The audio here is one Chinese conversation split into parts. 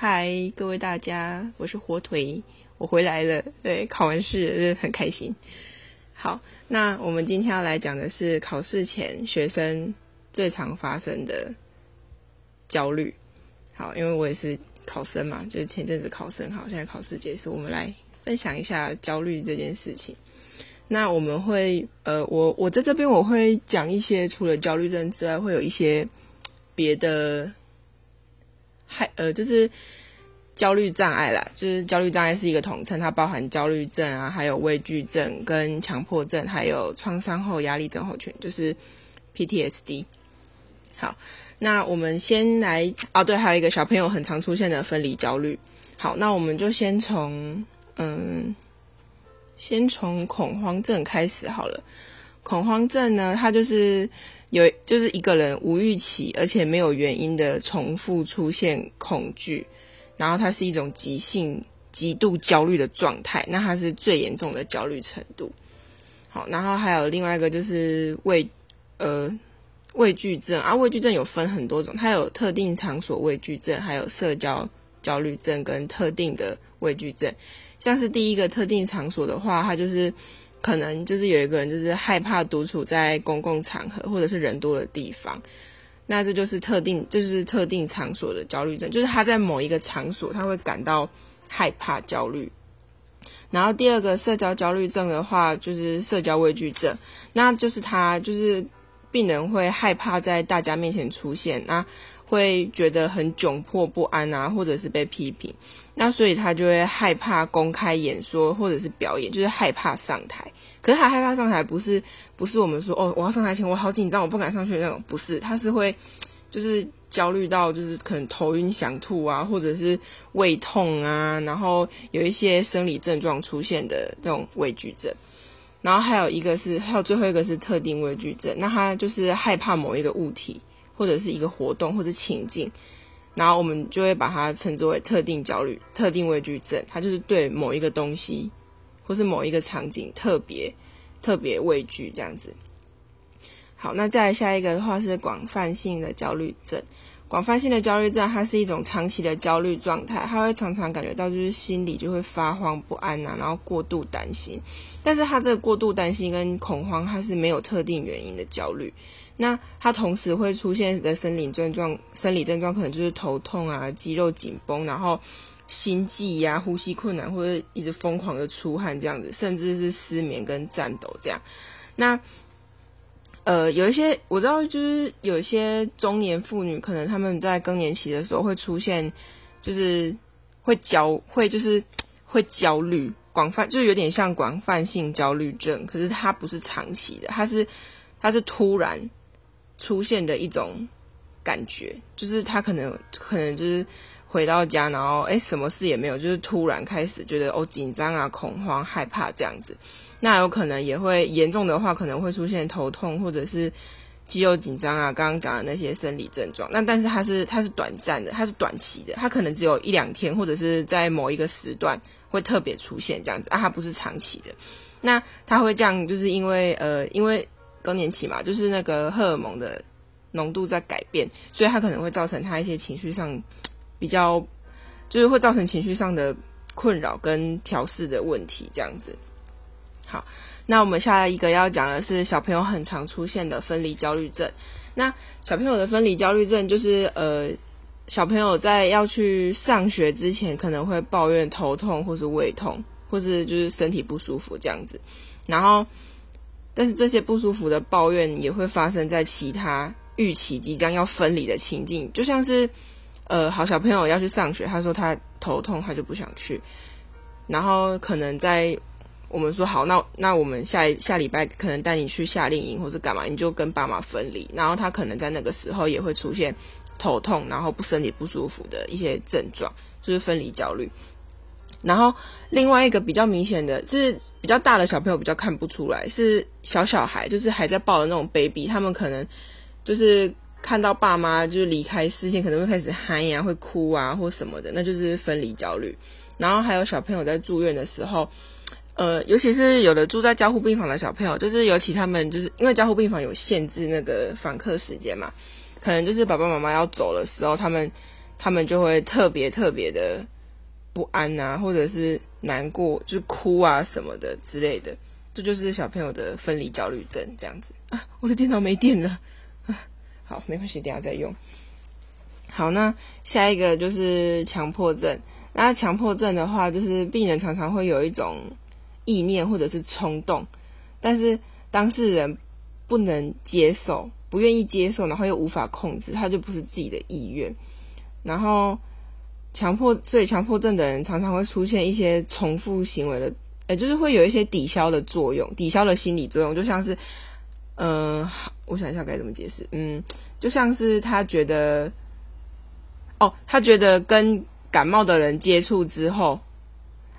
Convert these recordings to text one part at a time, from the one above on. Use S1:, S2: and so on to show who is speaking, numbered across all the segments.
S1: 嗨，各位大家，我是火腿，我回来了。对，考完试很开心。好，那我们今天要来讲的是考试前学生最常发生的焦虑。好，因为我也是考生嘛，就是前阵子考生，好，现在考试结束，我们来分享一下焦虑这件事情。那我们会，呃，我我在这边我会讲一些除了焦虑症之外，会有一些别的。还呃，就是焦虑障碍啦，就是焦虑障碍是一个统称，它包含焦虑症啊，还有畏惧症、跟强迫症，还有创伤后压力症候群，就是 PTSD。好，那我们先来哦，对，还有一个小朋友很常出现的分离焦虑。好，那我们就先从嗯，先从恐慌症开始好了。恐慌症呢，它就是。有就是一个人无预期而且没有原因的重复出现恐惧，然后它是一种急性极度焦虑的状态，那它是最严重的焦虑程度。好，然后还有另外一个就是畏呃畏惧症啊，畏惧症有分很多种，它有特定场所畏惧症，还有社交焦虑症跟特定的畏惧症。像是第一个特定场所的话，它就是。可能就是有一个人就是害怕独处在公共场合或者是人多的地方，那这就是特定就是特定场所的焦虑症，就是他在某一个场所他会感到害怕焦虑。然后第二个社交焦虑症的话，就是社交畏惧症，那就是他就是病人会害怕在大家面前出现，那会觉得很窘迫不安啊，或者是被批评。那所以他就会害怕公开演说或者是表演，就是害怕上台。可是他害怕上台，不是不是我们说哦，我要上台前我好紧张，我不敢上去那种，不是，他是会就是焦虑到就是可能头晕想吐啊，或者是胃痛啊，然后有一些生理症状出现的这种畏惧症。然后还有一个是，还有最后一个是特定畏惧症，那他就是害怕某一个物体或者是一个活动或者情境。然后我们就会把它称之为特定焦虑、特定畏惧症，它就是对某一个东西或是某一个场景特别特别畏惧这样子。好，那再来下一个的话是广泛性的焦虑症。广泛性的焦虑症，它是一种长期的焦虑状态，它会常常感觉到就是心里就会发慌不安呐，然后过度担心。但是它这个过度担心跟恐慌，它是没有特定原因的焦虑。那它同时会出现的生理症状，生理症状可能就是头痛啊、肌肉紧绷，然后心悸呀、呼吸困难，或者一直疯狂的出汗这样子，甚至是失眠跟颤抖这样。那呃，有一些我知道，就是有一些中年妇女，可能他们在更年期的时候会出现，就是会焦，会就是会焦虑，广泛就有点像广泛性焦虑症，可是它不是长期的，它是它是突然。出现的一种感觉，就是他可能可能就是回到家，然后哎，什么事也没有，就是突然开始觉得哦紧张啊、恐慌、害怕这样子。那有可能也会严重的话，可能会出现头痛或者是肌肉紧张啊，刚刚讲的那些生理症状。那但是它是它是短暂的，它是短期的，它可能只有一两天，或者是在某一个时段会特别出现这样子啊，它不是长期的。那它会这样，就是因为呃，因为。更年期嘛，就是那个荷尔蒙的浓度在改变，所以它可能会造成他一些情绪上比较，就是会造成情绪上的困扰跟调试的问题这样子。好，那我们下一个要讲的是小朋友很常出现的分离焦虑症。那小朋友的分离焦虑症就是呃，小朋友在要去上学之前，可能会抱怨头痛或是胃痛，或是就是身体不舒服这样子，然后。但是这些不舒服的抱怨也会发生在其他预期即将要分离的情境，就像是，呃，好小朋友要去上学，他说他头痛，他就不想去，然后可能在我们说好，那那我们下下礼拜可能带你去夏令营或者干嘛，你就跟爸妈分离，然后他可能在那个时候也会出现头痛，然后不身体不舒服的一些症状，就是分离焦虑。然后另外一个比较明显的是比较大的小朋友比较看不出来，是小小孩，就是还在抱的那种 baby，他们可能就是看到爸妈就是离开视线，可能会开始嗨呀，会哭啊或什么的，那就是分离焦虑。然后还有小朋友在住院的时候，呃，尤其是有的住在交护病房的小朋友，就是尤其他们就是因为交护病房有限制那个访客时间嘛，可能就是爸爸妈妈要走的时候，他们。他们就会特别特别的不安啊，或者是难过，就是哭啊什么的之类的。这就是小朋友的分离焦虑症这样子啊！我的电脑没电了啊！好，没关系，等下再用。好，那下一个就是强迫症。那强迫症的话，就是病人常常会有一种意念或者是冲动，但是当事人不能接受，不愿意接受，然后又无法控制，他就不是自己的意愿。然后强迫，所以强迫症的人常常会出现一些重复行为的。呃就是会有一些抵消的作用，抵消的心理作用，就像是，嗯，我想一下该怎么解释，嗯，就像是他觉得，哦，他觉得跟感冒的人接触之后，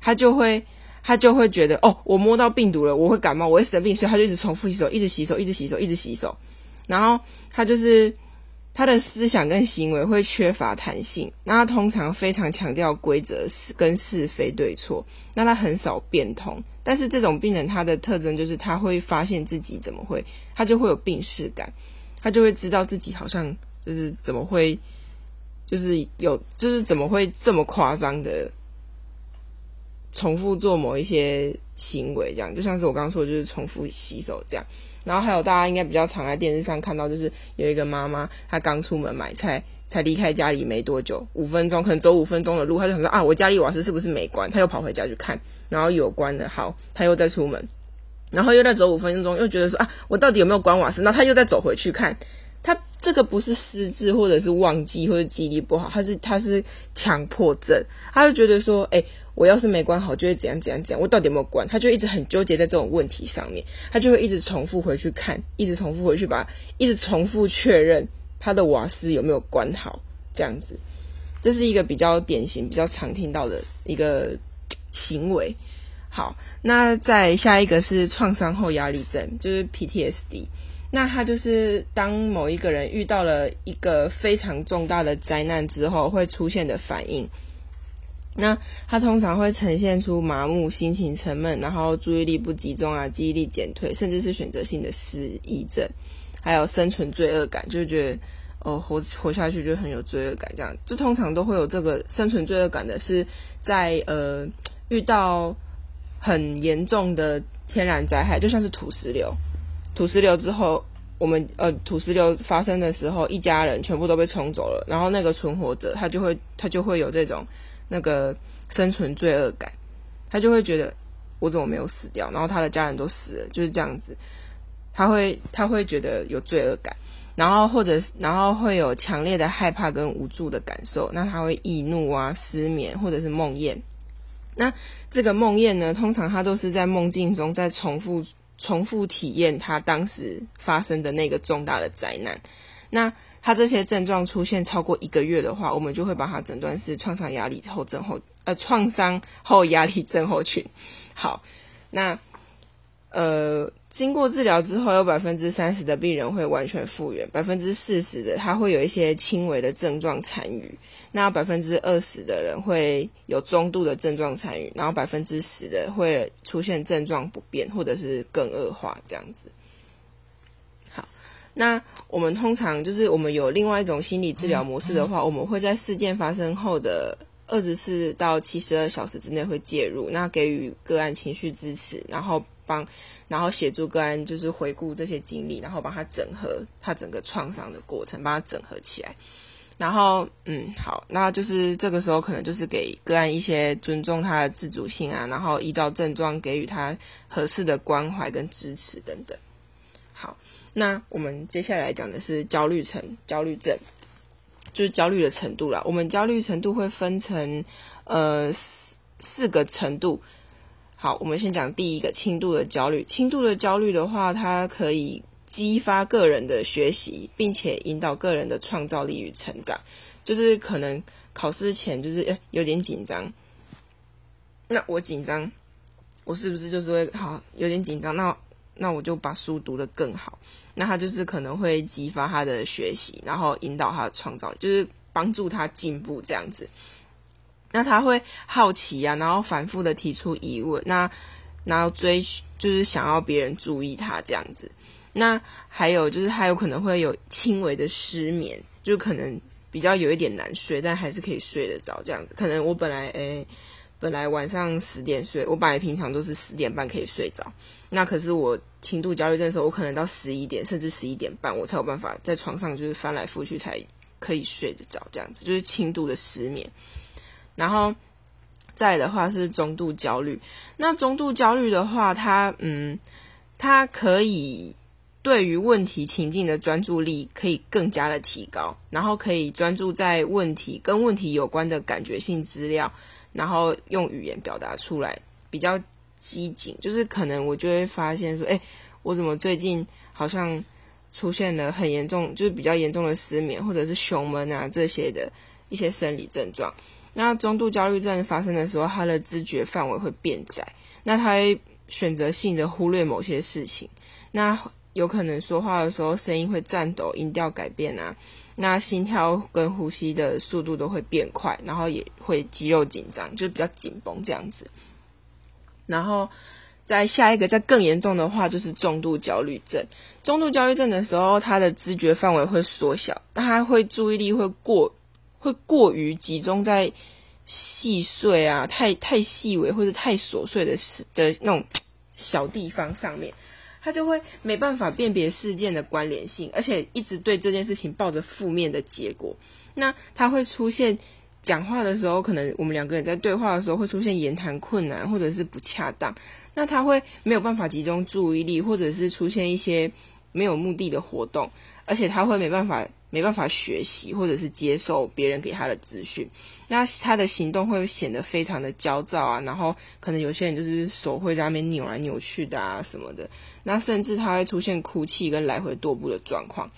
S1: 他就会，他就会觉得，哦，我摸到病毒了，我会感冒，我会生病，所以他就一直重复洗手，一直洗手，一直洗手，一直洗手，然后他就是。他的思想跟行为会缺乏弹性，那他通常非常强调规则是跟是非对错，那他很少变通。但是这种病人他的特征就是他会发现自己怎么会，他就会有病逝感，他就会知道自己好像就是怎么会，就是有就是怎么会这么夸张的重复做某一些行为，这样就像是我刚刚说，就是重复洗手这样。然后还有大家应该比较常在电视上看到，就是有一个妈妈，她刚出门买菜，才离开家里没多久，五分钟可能走五分钟的路，她就想说啊，我家里瓦斯是不是没关？她又跑回家去看，然后有关的，好，她又再出门，然后又再走五分钟，又觉得说啊，我到底有没有关瓦斯？那她又再走回去看，她这个不是失智或者是忘记或者记忆力不好，她是她是强迫症，她就觉得说，哎。我要是没关好，就会怎样怎样怎样。我到底有没有关？他就一直很纠结在这种问题上面，他就会一直重复回去看，一直重复回去把，一直重复确认他的瓦斯有没有关好，这样子。这是一个比较典型、比较常听到的一个行为。好，那再下一个是创伤后压力症，就是 PTSD。那他就是当某一个人遇到了一个非常重大的灾难之后会出现的反应。那他通常会呈现出麻木、心情沉闷，然后注意力不集中啊，记忆力减退，甚至是选择性的失忆症，还有生存罪恶感，就觉得哦活活下去就很有罪恶感，这样。就通常都会有这个生存罪恶感的，是在呃遇到很严重的天然灾害，就像是土石流，土石流之后，我们呃土石流发生的时候，一家人全部都被冲走了，然后那个存活者他就会他就会有这种。那个生存罪恶感，他就会觉得我怎么没有死掉？然后他的家人都死了，就是这样子。他会他会觉得有罪恶感，然后或者然后会有强烈的害怕跟无助的感受。那他会易怒啊、失眠或者是梦魇。那这个梦魇呢，通常他都是在梦境中在重复重复体验他当时发生的那个重大的灾难。那他这些症状出现超过一个月的话，我们就会把它诊断是创伤压力后症候呃创伤后压力症候群。好，那呃经过治疗之后，有百分之三十的病人会完全复原，百分之四十的他会有一些轻微的症状残余，那百分之二十的人会有中度的症状残余，然后百分之十的会出现症状不变或者是更恶化这样子。那我们通常就是我们有另外一种心理治疗模式的话，我们会在事件发生后的二十四到七十二小时之内会介入，那给予个案情绪支持，然后帮，然后协助个案就是回顾这些经历，然后帮他整合他整个创伤的过程，帮他整合起来。然后，嗯，好，那就是这个时候可能就是给个案一些尊重他的自主性啊，然后依照症状给予他合适的关怀跟支持等等。好。那我们接下来讲的是焦虑症，焦虑症就是焦虑的程度啦。我们焦虑程度会分成呃四四个程度。好，我们先讲第一个轻度的焦虑。轻度的焦虑的话，它可以激发个人的学习，并且引导个人的创造力与成长。就是可能考试前就是有点紧张，那我紧张，我是不是就是会好有点紧张？那那我就把书读得更好，那他就是可能会激发他的学习，然后引导他的创造力，就是帮助他进步这样子。那他会好奇啊，然后反复的提出疑问，那然后追就是想要别人注意他这样子。那还有就是他有可能会有轻微的失眠，就可能比较有一点难睡，但还是可以睡得着这样子。可能我本来诶，本来晚上十点睡，我本来平常都是十点半可以睡着，那可是我轻度焦虑症的时候，我可能到十一点甚至十一点半，我才有办法在床上就是翻来覆去才可以睡得着这样子，就是轻度的失眠。然后再的话是中度焦虑，那中度焦虑的话，它嗯，它可以。对于问题情境的专注力可以更加的提高，然后可以专注在问题跟问题有关的感觉性资料，然后用语言表达出来，比较机警。就是可能我就会发现说，哎，我怎么最近好像出现了很严重，就是比较严重的失眠，或者是胸闷啊这些的一些生理症状。那中度焦虑症发生的时候，他的知觉范围会变窄，那他会选择性的忽略某些事情，那。有可能说话的时候声音会颤抖，音调改变啊，那心跳跟呼吸的速度都会变快，然后也会肌肉紧张，就比较紧绷这样子。然后在下一个再更严重的话，就是重度焦虑症。重度焦虑症的时候，他的知觉范围会缩小，但他会注意力会过会过于集中在细碎啊、太太细微或者太琐碎的事的那种小地方上面。他就会没办法辨别事件的关联性，而且一直对这件事情抱着负面的结果。那他会出现讲话的时候，可能我们两个人在对话的时候会出现言谈困难，或者是不恰当。那他会没有办法集中注意力，或者是出现一些没有目的的活动，而且他会没办法没办法学习，或者是接受别人给他的资讯。那他的行动会显得非常的焦躁啊，然后可能有些人就是手会在那边扭来扭去的啊什么的。那甚至他会出现哭泣跟来回踱步的状况，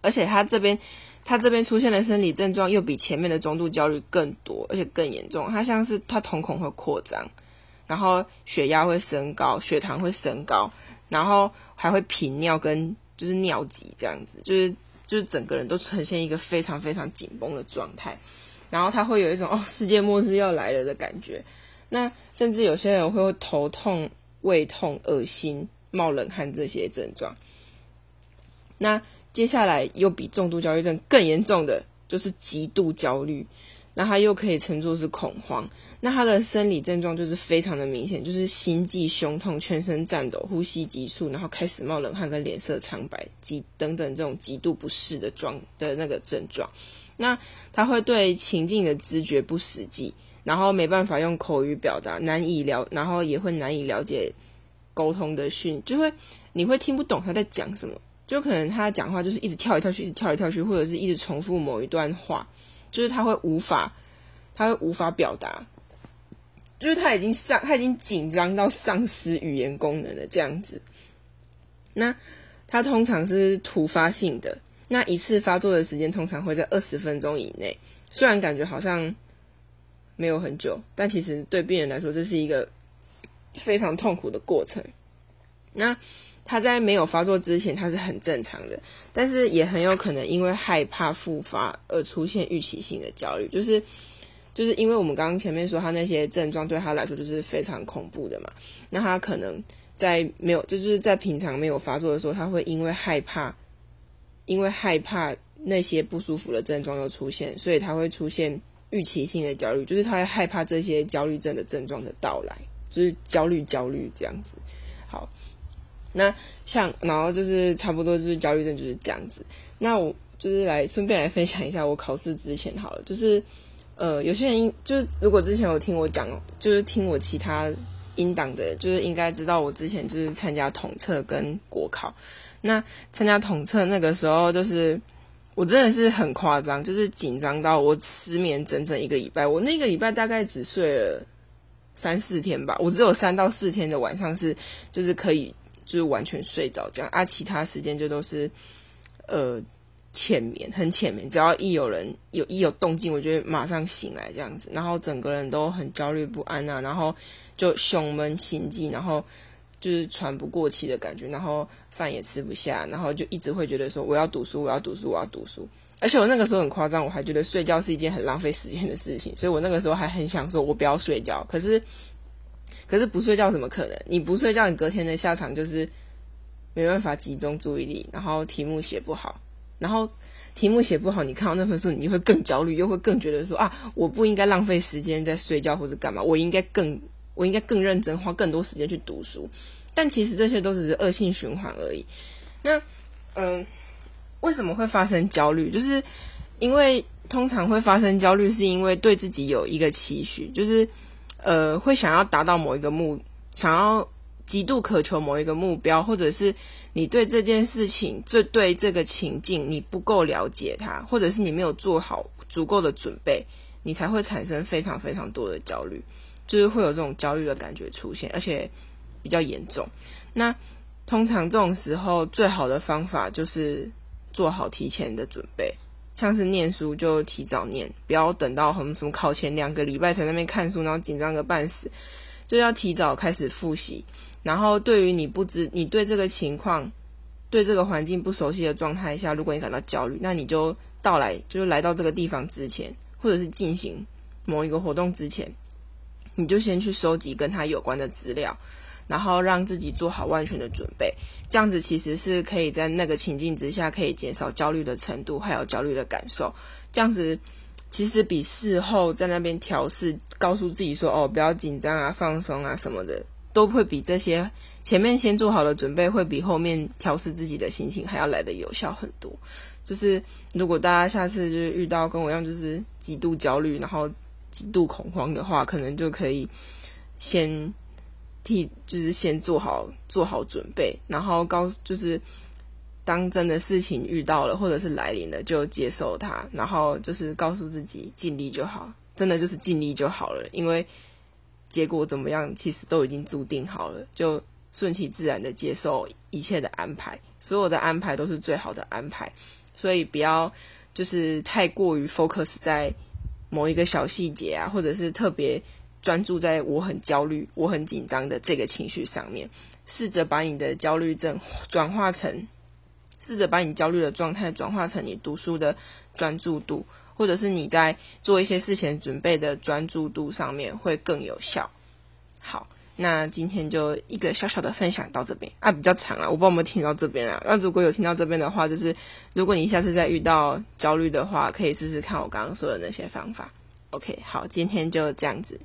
S1: 而且他这边他这边出现的生理症状又比前面的中度焦虑更多，而且更严重。他像是他瞳孔会扩张，然后血压会升高，血糖会升高，然后还会频尿跟就是尿急这样子，就是就是整个人都呈现一个非常非常紧绷的状态。然后他会有一种哦世界末日要来了的感觉。那甚至有些人会头痛、胃痛、恶心。冒冷汗这些症状，那接下来又比重度焦虑症更严重的就是极度焦虑，那它又可以称作是恐慌。那它的生理症状就是非常的明显，就是心悸、胸痛、全身颤抖、呼吸急促，然后开始冒冷汗跟脸色苍白，极等等这种极度不适的状的那个症状。那他会对情境的知觉不实际，然后没办法用口语表达，难以了，然后也会难以了解。沟通的讯就会，你会听不懂他在讲什么，就可能他讲话就是一直跳来跳去，一直跳来跳去，或者是一直重复某一段话，就是他会无法，他会无法表达，就是他已经丧，他已经紧张到丧失语言功能了这样子。那他通常是突发性的，那一次发作的时间通常会在二十分钟以内，虽然感觉好像没有很久，但其实对病人来说这是一个。非常痛苦的过程。那他在没有发作之前，他是很正常的，但是也很有可能因为害怕复发而出现预期性的焦虑，就是就是因为我们刚刚前面说他那些症状对他来说就是非常恐怖的嘛。那他可能在没有，这就是在平常没有发作的时候，他会因为害怕，因为害怕那些不舒服的症状又出现，所以他会出现预期性的焦虑，就是他会害怕这些焦虑症的症状的到来。就是焦虑，焦虑这样子。好，那像然后就是差不多就是焦虑症就是这样子。那我就是来顺便来分享一下我考试之前好了，就是呃有些人就是如果之前有听我讲，就是听我其他音档的，就是应该知道我之前就是参加统测跟国考。那参加统测那个时候，就是我真的是很夸张，就是紧张到我失眠整整一个礼拜。我那个礼拜大概只睡了。三四天吧，我只有三到四天的晚上是，就是可以，就是完全睡着这样啊，其他时间就都是，呃，浅眠，很浅眠，只要一有人有一有动静，我就马上醒来这样子，然后整个人都很焦虑不安啊，然后就胸闷心悸，然后就是喘不过气的感觉，然后饭也吃不下，然后就一直会觉得说我要读书，我要读书，我要读书。而且我那个时候很夸张，我还觉得睡觉是一件很浪费时间的事情，所以我那个时候还很想说，我不要睡觉。可是，可是不睡觉怎么可能？你不睡觉，你隔天的下场就是没办法集中注意力，然后题目写不好，然后题目写不好，你看到那分数，你会更焦虑，又会更觉得说啊，我不应该浪费时间在睡觉或者干嘛，我应该更我应该更认真，花更多时间去读书。但其实这些都只是恶性循环而已。那嗯，为什么会发生焦虑？就是因为通常会发生焦虑，是因为对自己有一个期许，就是呃，会想要达到某一个目，想要极度渴求某一个目标，或者是。你对这件事情，这对这个情境，你不够了解它，或者是你没有做好足够的准备，你才会产生非常非常多的焦虑，就是会有这种焦虑的感觉出现，而且比较严重。那通常这种时候，最好的方法就是做好提前的准备，像是念书就提早念，不要等到什么什么考前两个礼拜才那边看书，然后紧张个半死，就要提早开始复习。然后，对于你不知你对这个情况、对这个环境不熟悉的状态下，如果你感到焦虑，那你就到来，就是来到这个地方之前，或者是进行某一个活动之前，你就先去收集跟他有关的资料，然后让自己做好万全的准备。这样子其实是可以在那个情境之下，可以减少焦虑的程度，还有焦虑的感受。这样子其实比事后在那边调试，告诉自己说：“哦，不要紧张啊，放松啊什么的。”都会比这些前面先做好的准备，会比后面调试自己的心情还要来的有效很多。就是如果大家下次就是遇到跟我一样就是极度焦虑，然后极度恐慌的话，可能就可以先替就是先做好做好准备，然后告就是当真的事情遇到了或者是来临了，就接受它，然后就是告诉自己尽力就好，真的就是尽力就好了，因为。结果怎么样？其实都已经注定好了，就顺其自然的接受一切的安排，所有的安排都是最好的安排，所以不要就是太过于 focus 在某一个小细节啊，或者是特别专注在我很焦虑、我很紧张的这个情绪上面，试着把你的焦虑症转化成，试着把你焦虑的状态转化成你读书的专注度。或者是你在做一些事前准备的专注度上面会更有效。好，那今天就一个小小的分享到这边啊，比较长啊，我不知道有没有听到这边啊。那如果有听到这边的话，就是如果你下次再遇到焦虑的话，可以试试看我刚刚说的那些方法。OK，好，今天就这样子，